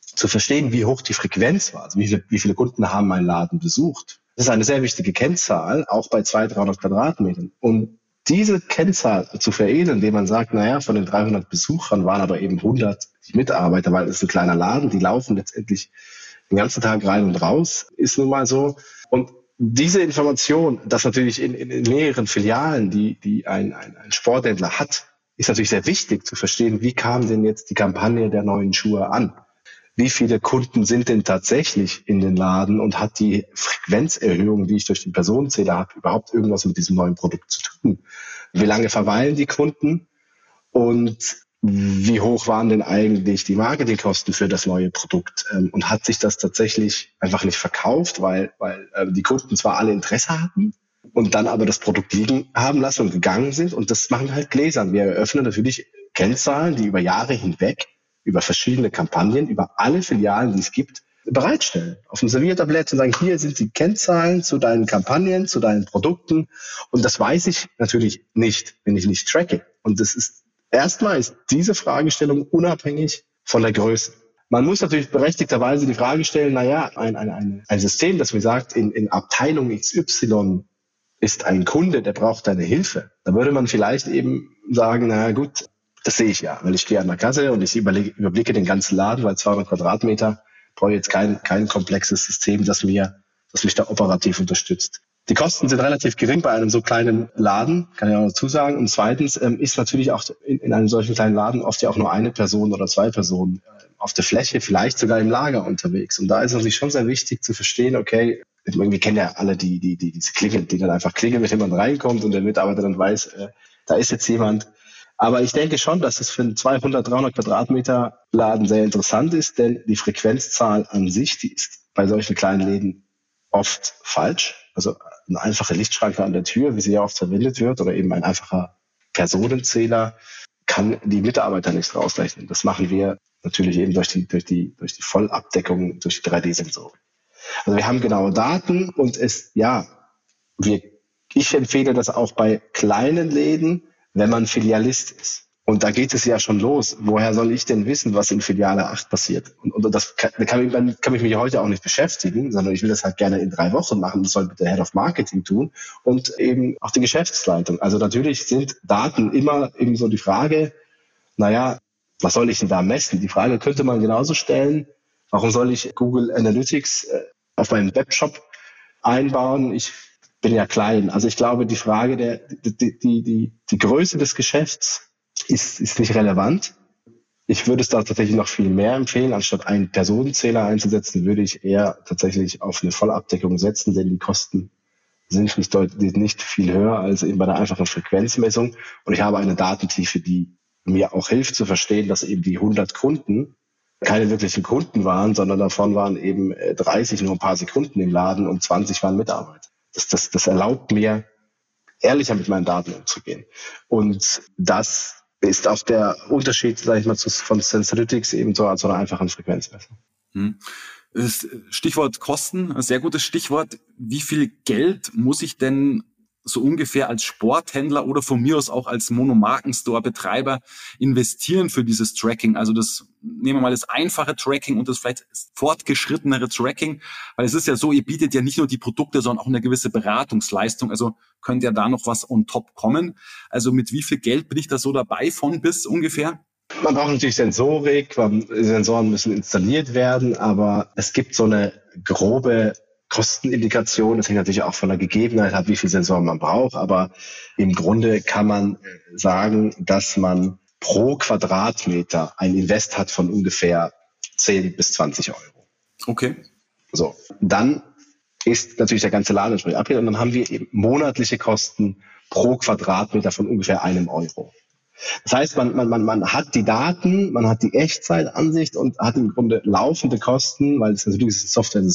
zu verstehen, wie hoch die Frequenz war, also wie viele, wie viele Kunden haben meinen Laden besucht. Das ist eine sehr wichtige Kennzahl, auch bei 200, 300 Quadratmetern. Und diese Kennzahl zu veredeln, indem man sagt, naja, von den 300 Besuchern waren aber eben 100 die Mitarbeiter, weil es ist ein kleiner Laden, die laufen letztendlich den ganzen Tag rein und raus, ist nun mal so. Und diese Information, dass natürlich in, in, in mehreren Filialen, die, die ein, ein, ein Sporthändler hat, ist natürlich sehr wichtig zu verstehen, wie kam denn jetzt die Kampagne der neuen Schuhe an? Wie viele Kunden sind denn tatsächlich in den Laden und hat die Frequenzerhöhung, die ich durch den Personenzähler habe, überhaupt irgendwas mit diesem neuen Produkt zu tun? Wie lange verweilen die Kunden? Und wie hoch waren denn eigentlich die Marketingkosten für das neue Produkt? Ähm, und hat sich das tatsächlich einfach nicht verkauft, weil, weil äh, die Kunden zwar alle Interesse hatten und dann aber das Produkt liegen haben lassen und gegangen sind. Und das machen halt Gläsern. Wir eröffnen natürlich Kennzahlen, die über Jahre hinweg, über verschiedene Kampagnen, über alle Filialen, die es gibt, bereitstellen. Auf dem Serviertablett und sagen, hier sind die Kennzahlen zu deinen Kampagnen, zu deinen Produkten. Und das weiß ich natürlich nicht, wenn ich nicht tracke. Und das ist Erstmal ist diese Fragestellung unabhängig von der Größe. Man muss natürlich berechtigterweise die Frage stellen, naja, ein, ein, ein, ein System, das mir sagt, in, in Abteilung XY ist ein Kunde, der braucht deine Hilfe. Da würde man vielleicht eben sagen, naja gut, das sehe ich ja, weil ich gehe an der Kasse und ich überblicke den ganzen Laden, weil 200 Quadratmeter brauche jetzt kein, kein komplexes System, das mir, das mich da operativ unterstützt. Die Kosten sind relativ gering bei einem so kleinen Laden, kann ich auch dazu sagen. Und zweitens ähm, ist natürlich auch in, in, einem solchen kleinen Laden oft ja auch nur eine Person oder zwei Personen äh, auf der Fläche, vielleicht sogar im Lager unterwegs. Und da ist es natürlich schon sehr wichtig zu verstehen, okay, wir kennen ja alle die, die, die diese Klingel, die dann einfach klingeln, wenn jemand reinkommt und der Mitarbeiter dann weiß, äh, da ist jetzt jemand. Aber ich denke schon, dass es für einen 200, 300 Quadratmeter Laden sehr interessant ist, denn die Frequenzzahl an sich, die ist bei solchen kleinen Läden oft falsch. Also eine einfache Lichtschranke an der Tür, wie sie ja oft verwendet wird, oder eben ein einfacher Personenzähler, kann die Mitarbeiter nicht rausrechnen. Das machen wir natürlich eben durch die, durch die, durch die Vollabdeckung, durch die 3D-Sensoren. Also wir haben genaue Daten und es, ja, wir, ich empfehle das auch bei kleinen Läden, wenn man Filialist ist. Und da geht es ja schon los. Woher soll ich denn wissen, was in Filiale 8 passiert? Und, und das kann, kann, ich, kann ich mich heute auch nicht beschäftigen, sondern ich will das halt gerne in drei Wochen machen. Das soll der Head of Marketing tun und eben auch die Geschäftsleitung. Also natürlich sind Daten immer eben so die Frage, naja, was soll ich denn da messen? Die Frage könnte man genauso stellen, warum soll ich Google Analytics äh, auf meinem Webshop einbauen? Ich bin ja klein. Also ich glaube, die Frage der, die, die, die, die Größe des Geschäfts ist, ist nicht relevant. Ich würde es da tatsächlich noch viel mehr empfehlen. Anstatt einen Personenzähler einzusetzen, würde ich eher tatsächlich auf eine Vollabdeckung setzen, denn die Kosten sind nicht, deutlich, nicht viel höher als eben bei der einfachen Frequenzmessung. Und ich habe eine Datentiefe, die mir auch hilft zu verstehen, dass eben die 100 Kunden keine wirklichen Kunden waren, sondern davon waren eben 30 äh, nur ein paar Sekunden im Laden und 20 waren Mitarbeiter. Das, das, das erlaubt mir, ehrlicher mit meinen Daten umzugehen. Und das ist auch der Unterschied, sage ich mal, zu, von Sensorytics eben zu, zu einer einfachen Frequenzmessung. Hm. Stichwort Kosten, ein sehr gutes Stichwort. Wie viel Geld muss ich denn so ungefähr als Sporthändler oder von mir aus auch als Monomarkenstore-Betreiber investieren für dieses Tracking. Also das nehmen wir mal das einfache Tracking und das vielleicht fortgeschrittenere Tracking, weil es ist ja so, ihr bietet ja nicht nur die Produkte, sondern auch eine gewisse Beratungsleistung. Also könnte ja da noch was on top kommen. Also mit wie viel Geld bin ich da so dabei von bis ungefähr? Man braucht natürlich Sensorik, Sensoren müssen installiert werden, aber es gibt so eine grobe Kostenindikation. Das hängt natürlich auch von der Gegebenheit ab, wie viel Sensoren man braucht. Aber im Grunde kann man sagen, dass man pro Quadratmeter ein Invest hat von ungefähr 10 bis 20 Euro. Okay. So, dann ist natürlich der ganze Laden entsprechend abgehängt und dann haben wir eben monatliche Kosten pro Quadratmeter von ungefähr einem Euro. Das heißt, man, man, man, man hat die Daten, man hat die Echtzeitansicht und hat im Grunde laufende Kosten, weil es natürlich ist ein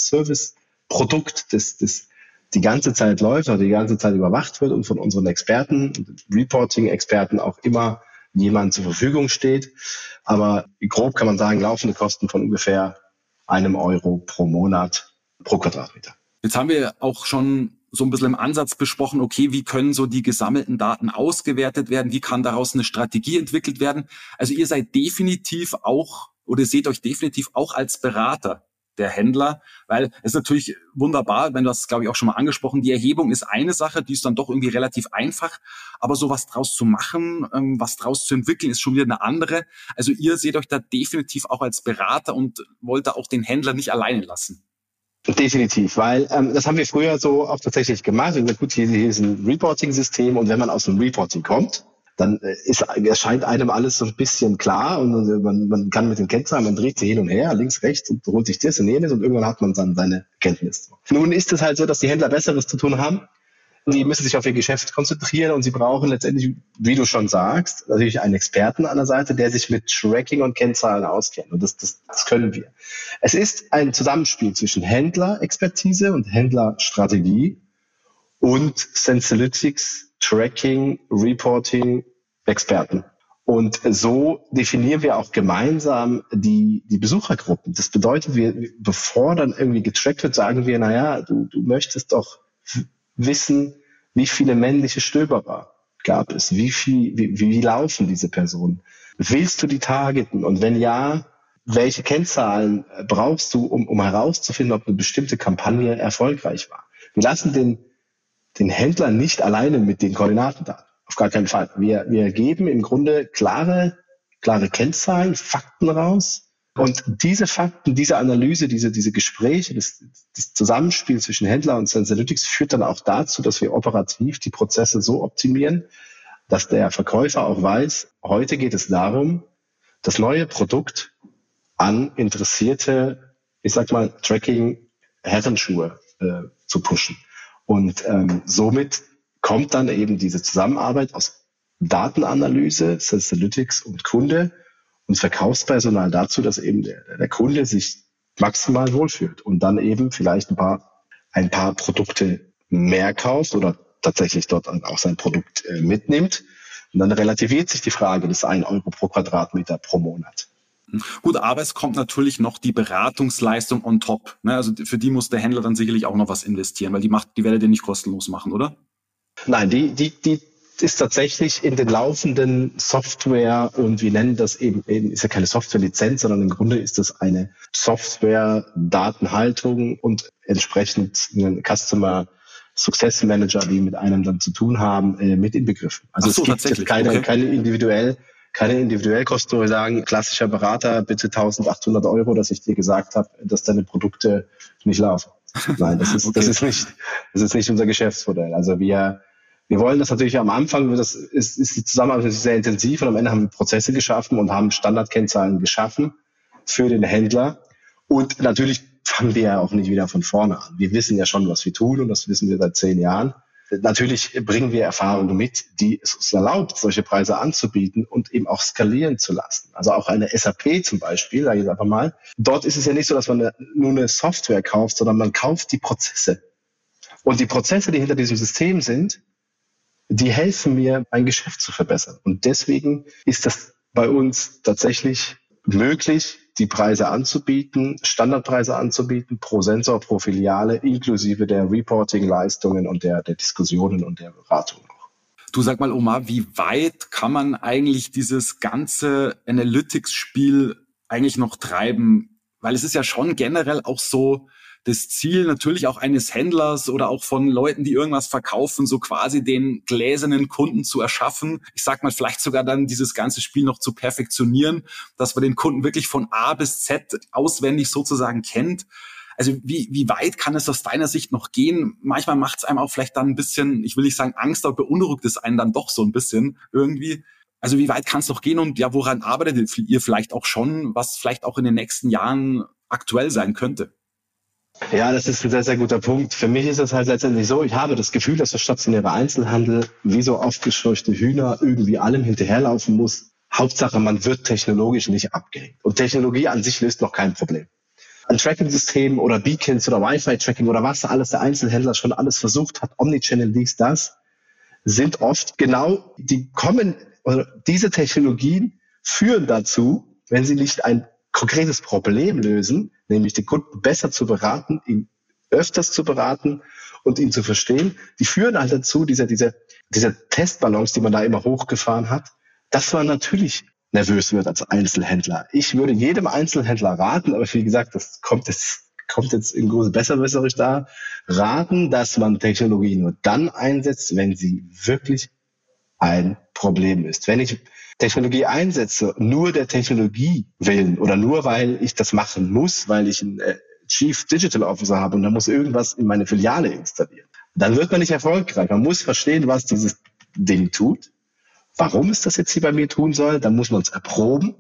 Software-as-a-Service-Produkt, das, das die ganze Zeit läuft oder die ganze Zeit überwacht wird und von unseren Experten, Reporting-Experten auch immer jemand zur Verfügung steht. Aber grob kann man sagen, laufende Kosten von ungefähr einem Euro pro Monat pro Quadratmeter. Jetzt haben wir auch schon so ein bisschen im Ansatz besprochen, okay, wie können so die gesammelten Daten ausgewertet werden? Wie kann daraus eine Strategie entwickelt werden? Also ihr seid definitiv auch oder seht euch definitiv auch als Berater der Händler, weil es ist natürlich wunderbar, wenn du das, glaube ich, auch schon mal angesprochen, die Erhebung ist eine Sache, die ist dann doch irgendwie relativ einfach, aber so was draus zu machen, ähm, was draus zu entwickeln, ist schon wieder eine andere. Also ihr seht euch da definitiv auch als Berater und wollt da auch den Händler nicht alleine lassen. Definitiv, weil ähm, das haben wir früher so auch tatsächlich gemacht. Und gut, hier, hier ist ein Reporting-System und wenn man aus dem Reporting kommt, dann äh, ist, erscheint einem alles so ein bisschen klar und äh, man, man kann mit den Kennzahlen, man dreht sie hin und her, links, rechts und holt sich das und jenes und irgendwann hat man dann seine Kenntnis. Nun ist es halt so, dass die Händler Besseres zu tun haben. Die müssen sich auf ihr Geschäft konzentrieren und sie brauchen letztendlich, wie du schon sagst, natürlich einen Experten an der Seite, der sich mit Tracking und Kennzahlen auskennt. Und das, das, das können wir. Es ist ein Zusammenspiel zwischen Händlerexpertise und Händlerstrategie und Sensalytics, Tracking, Reporting, Experten. Und so definieren wir auch gemeinsam die, die Besuchergruppen. Das bedeutet, wir, bevor dann irgendwie getrackt wird, sagen wir, naja, du, du möchtest doch wissen, wie viele männliche Stöberer gab es, wie viel, wie, wie laufen diese Personen. Willst du die targeten? Und wenn ja, welche Kennzahlen brauchst du, um, um herauszufinden, ob eine bestimmte Kampagne erfolgreich war? Wir lassen den, den Händler nicht alleine mit den Koordinatendaten. Auf gar keinen Fall. Wir, wir geben im Grunde klare, klare Kennzahlen, Fakten raus. Und diese Fakten, diese Analyse, diese, diese Gespräche, das, das Zusammenspiel zwischen Händler und Sensalytics führt dann auch dazu, dass wir operativ die Prozesse so optimieren, dass der Verkäufer auch weiß, heute geht es darum, das neue Produkt an interessierte, ich sag mal, Tracking Herrenschuhe äh, zu pushen. Und ähm, somit kommt dann eben diese Zusammenarbeit aus Datenanalyse, Sensalytics und Kunde und Verkaufspersonal dazu, dass eben der, der Kunde sich maximal wohlfühlt und dann eben vielleicht ein paar, ein paar Produkte mehr kauft oder tatsächlich dort auch sein Produkt äh, mitnimmt. Und dann relativiert sich die Frage des 1 Euro pro Quadratmeter pro Monat. Gut, aber es kommt natürlich noch die Beratungsleistung on top. Ne? Also für die muss der Händler dann sicherlich auch noch was investieren, weil die macht, die werdet ihr nicht kostenlos machen, oder? Nein, die, die, die ist tatsächlich in den laufenden Software und wir nennen das eben, ist ja keine Softwarelizenz, sondern im Grunde ist das eine Software, Datenhaltung und entsprechend ein Customer Success Manager, die mit einem dann zu tun haben, äh, mit inbegriffen. Also so, es gibt keine, okay. keine individuell keine individuell Kosten, wo wir sagen, klassischer Berater, bitte 1800 Euro, dass ich dir gesagt habe, dass deine Produkte nicht laufen. Nein, das ist, okay. das ist nicht, das ist nicht unser Geschäftsmodell. Also wir, wir wollen das natürlich am Anfang, das ist, ist die Zusammenarbeit sehr intensiv und am Ende haben wir Prozesse geschaffen und haben Standardkennzahlen geschaffen für den Händler. Und natürlich fangen wir ja auch nicht wieder von vorne an. Wir wissen ja schon, was wir tun und das wissen wir seit zehn Jahren. Natürlich bringen wir Erfahrungen mit, die es uns erlaubt, solche Preise anzubieten und eben auch skalieren zu lassen. Also auch eine SAP zum Beispiel, sage ich einfach mal. Dort ist es ja nicht so, dass man nur eine Software kauft, sondern man kauft die Prozesse. Und die Prozesse, die hinter diesem System sind, die helfen mir, mein Geschäft zu verbessern. Und deswegen ist das bei uns tatsächlich möglich, die Preise anzubieten, Standardpreise anzubieten, pro Sensor, pro Filiale, inklusive der Reporting-Leistungen und der, der Diskussionen und der Beratung. Du sag mal, Omar, wie weit kann man eigentlich dieses ganze Analytics-Spiel eigentlich noch treiben? Weil es ist ja schon generell auch so, das Ziel natürlich auch eines Händlers oder auch von Leuten, die irgendwas verkaufen, so quasi den gläsernen Kunden zu erschaffen. Ich sag mal, vielleicht sogar dann dieses ganze Spiel noch zu perfektionieren, dass man den Kunden wirklich von A bis Z auswendig sozusagen kennt. Also wie, wie weit kann es aus deiner Sicht noch gehen? Manchmal macht es einem auch vielleicht dann ein bisschen, ich will nicht sagen Angst, aber beunruhigt es einen dann doch so ein bisschen irgendwie. Also wie weit kann es noch gehen und ja, woran arbeitet ihr vielleicht auch schon, was vielleicht auch in den nächsten Jahren aktuell sein könnte? Ja, das ist ein sehr, sehr guter Punkt. Für mich ist es halt letztendlich so, ich habe das Gefühl, dass der stationäre Einzelhandel wie so aufgescheuchte Hühner irgendwie allem hinterherlaufen muss. Hauptsache, man wird technologisch nicht abgehängt. Und Technologie an sich löst noch kein Problem. Ein Tracking-System oder Beacons oder Wi-Fi-Tracking oder was alles der Einzelhändler schon alles versucht hat, Omnichannel dies, das, sind oft genau, die kommen, oder diese Technologien führen dazu, wenn sie nicht ein konkretes Problem lösen, nämlich den Kunden besser zu beraten, ihn öfters zu beraten und ihn zu verstehen, die führen halt dazu, diese, diese, diese Testballons, die man da immer hochgefahren hat, dass man natürlich nervös wird als Einzelhändler. Ich würde jedem Einzelhändler raten, aber wie gesagt, das kommt jetzt, kommt jetzt in große Besserwisserisch da, raten, dass man Technologie nur dann einsetzt, wenn sie wirklich ein Problem ist. Wenn ich Technologie einsetze, nur der Technologie willen oder nur weil ich das machen muss, weil ich einen äh, Chief Digital Officer habe und da muss irgendwas in meine Filiale installieren, dann wird man nicht erfolgreich. Man muss verstehen, was dieses Ding tut, warum es das jetzt hier bei mir tun soll, dann muss man es erproben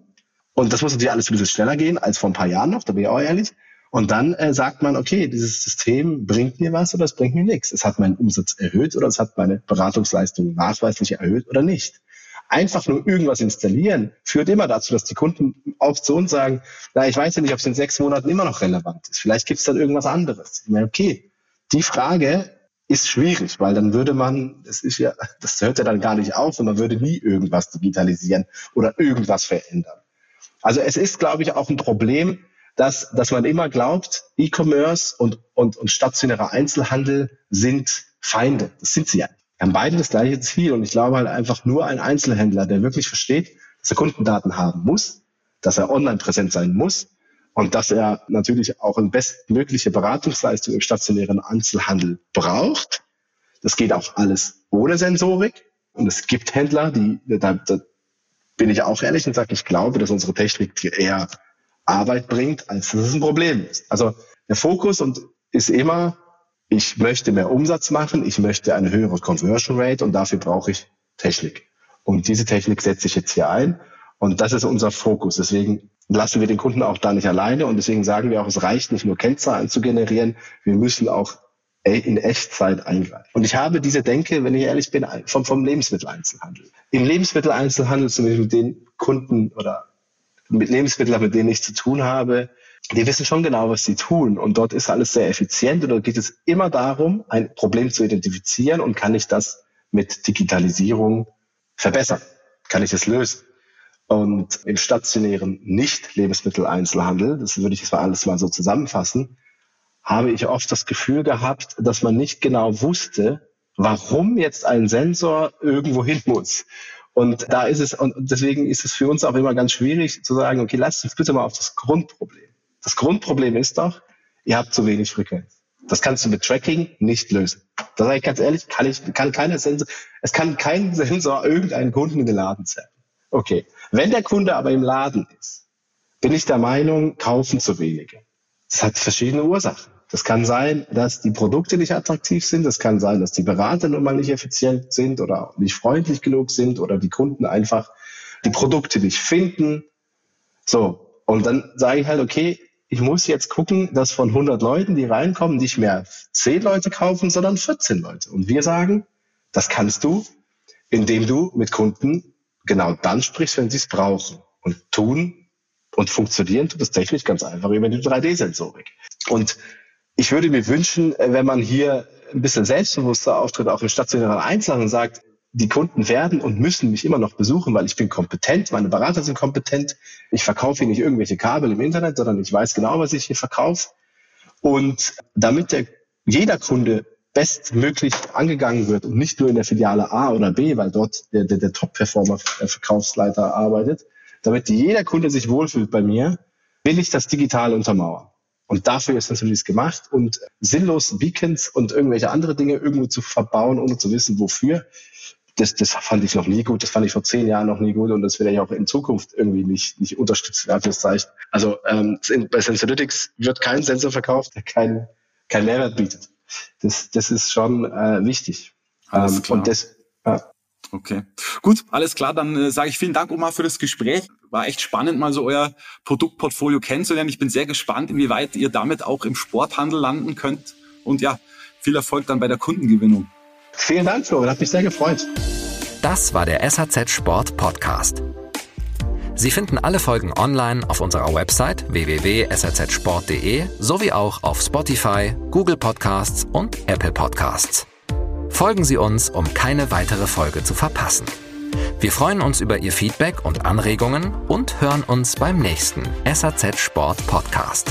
und das muss natürlich alles ein bisschen schneller gehen als vor ein paar Jahren noch, da bin ich auch ehrlich. Und dann äh, sagt man, okay, dieses System bringt mir was oder es bringt mir nichts. Es hat meinen Umsatz erhöht oder es hat meine Beratungsleistung nachweislich erhöht oder nicht. Einfach nur irgendwas installieren führt immer dazu, dass die Kunden oft zu uns sagen, na, ich weiß ja nicht, ob es in sechs Monaten immer noch relevant ist. Vielleicht gibt es dann irgendwas anderes. Ich meine, okay, die Frage ist schwierig, weil dann würde man, das ist ja, das hört ja dann gar nicht auf und man würde nie irgendwas digitalisieren oder irgendwas verändern. Also es ist, glaube ich, auch ein Problem, dass, dass man immer glaubt, E-Commerce und, und, und stationärer Einzelhandel sind Feinde. Das sind sie ja. Wir haben beide das gleiche Ziel und ich glaube halt einfach nur ein Einzelhändler, der wirklich versteht, dass er Kundendaten haben muss, dass er online präsent sein muss und dass er natürlich auch eine bestmögliche Beratungsleistung im stationären Einzelhandel braucht. Das geht auch alles ohne Sensorik. Und es gibt Händler, die, da, da bin ich auch ehrlich und sage, ich glaube, dass unsere Technik eher Arbeit bringt, als dass es ein Problem ist. Also der Fokus und ist immer, ich möchte mehr Umsatz machen, ich möchte eine höhere Conversion Rate und dafür brauche ich Technik. Und diese Technik setze ich jetzt hier ein. Und das ist unser Fokus. Deswegen lassen wir den Kunden auch da nicht alleine. Und deswegen sagen wir auch, es reicht nicht nur Kennzahlen zu generieren. Wir müssen auch in Echtzeit eingreifen. Und ich habe diese Denke, wenn ich ehrlich bin, vom, vom Lebensmitteleinzelhandel. Im Lebensmitteleinzelhandel, zum Beispiel mit den Kunden oder mit Lebensmitteln, mit denen ich zu tun habe, die wissen schon genau, was sie tun. Und dort ist alles sehr effizient. Und dort geht es immer darum, ein Problem zu identifizieren und kann ich das mit Digitalisierung verbessern? Kann ich es lösen? Und im stationären Nicht-Lebensmitteleinzelhandel, das würde ich jetzt mal alles mal so zusammenfassen, habe ich oft das Gefühl gehabt, dass man nicht genau wusste, warum jetzt ein Sensor irgendwo hin muss. Und da ist es, und deswegen ist es für uns auch immer ganz schwierig zu sagen, okay, lasst uns bitte mal auf das Grundproblem. Das Grundproblem ist doch, ihr habt zu wenig Frequenz. Das kannst du mit Tracking nicht lösen. Da sage ich ganz ehrlich, kann ich, kann keiner Sensor, es kann kein Sensor irgendeinen Kunden in den Laden zerren. Okay. Wenn der Kunde aber im Laden ist, bin ich der Meinung, kaufen zu wenige. Das hat verschiedene Ursachen. Das kann sein, dass die Produkte nicht attraktiv sind. Das kann sein, dass die Berater nun mal nicht effizient sind oder nicht freundlich genug sind oder die Kunden einfach die Produkte nicht finden. So. Und dann sage ich halt, okay, ich muss jetzt gucken, dass von 100 Leuten, die reinkommen, nicht mehr 10 Leute kaufen, sondern 14 Leute. Und wir sagen, das kannst du, indem du mit Kunden genau dann sprichst, wenn sie es brauchen. Und tun und funktionieren tut es technisch ganz einfach über die 3D-Sensorik. Und ich würde mir wünschen, wenn man hier ein bisschen selbstbewusster auftritt, auch im stationären Einzelhandel und sagt, die Kunden werden und müssen mich immer noch besuchen, weil ich bin kompetent, meine Berater sind kompetent. Ich verkaufe hier nicht irgendwelche Kabel im Internet, sondern ich weiß genau, was ich hier verkaufe. Und damit der, jeder Kunde bestmöglich angegangen wird und nicht nur in der Filiale A oder B, weil dort der, der, der Top-Performer, der Verkaufsleiter arbeitet, damit jeder Kunde sich wohlfühlt bei mir, will ich das digital untermauern. Und dafür ist natürlich gemacht und sinnlos Beacons und irgendwelche andere Dinge irgendwo zu verbauen, ohne zu wissen, wofür. Das, das fand ich noch nie gut. Das fand ich vor zehn Jahren noch nie gut und das werde ich auch in Zukunft irgendwie nicht, nicht unterstützen. Also ähm, bei Sensorytics wird kein Sensor verkauft, der keinen kein Mehrwert bietet. Das, das ist schon äh, wichtig. Ähm, und das, ja. Okay, gut, alles klar. Dann äh, sage ich vielen Dank, Oma, für das Gespräch. War echt spannend, mal so euer Produktportfolio kennenzulernen. Ich bin sehr gespannt, inwieweit ihr damit auch im Sporthandel landen könnt. Und ja, viel Erfolg dann bei der Kundengewinnung. Vielen Dank, Florian. Hat mich sehr gefreut. Das war der SAZ Sport Podcast. Sie finden alle Folgen online auf unserer Website www.sazsport.de sowie auch auf Spotify, Google Podcasts und Apple Podcasts. Folgen Sie uns, um keine weitere Folge zu verpassen. Wir freuen uns über Ihr Feedback und Anregungen und hören uns beim nächsten SAZ Sport Podcast.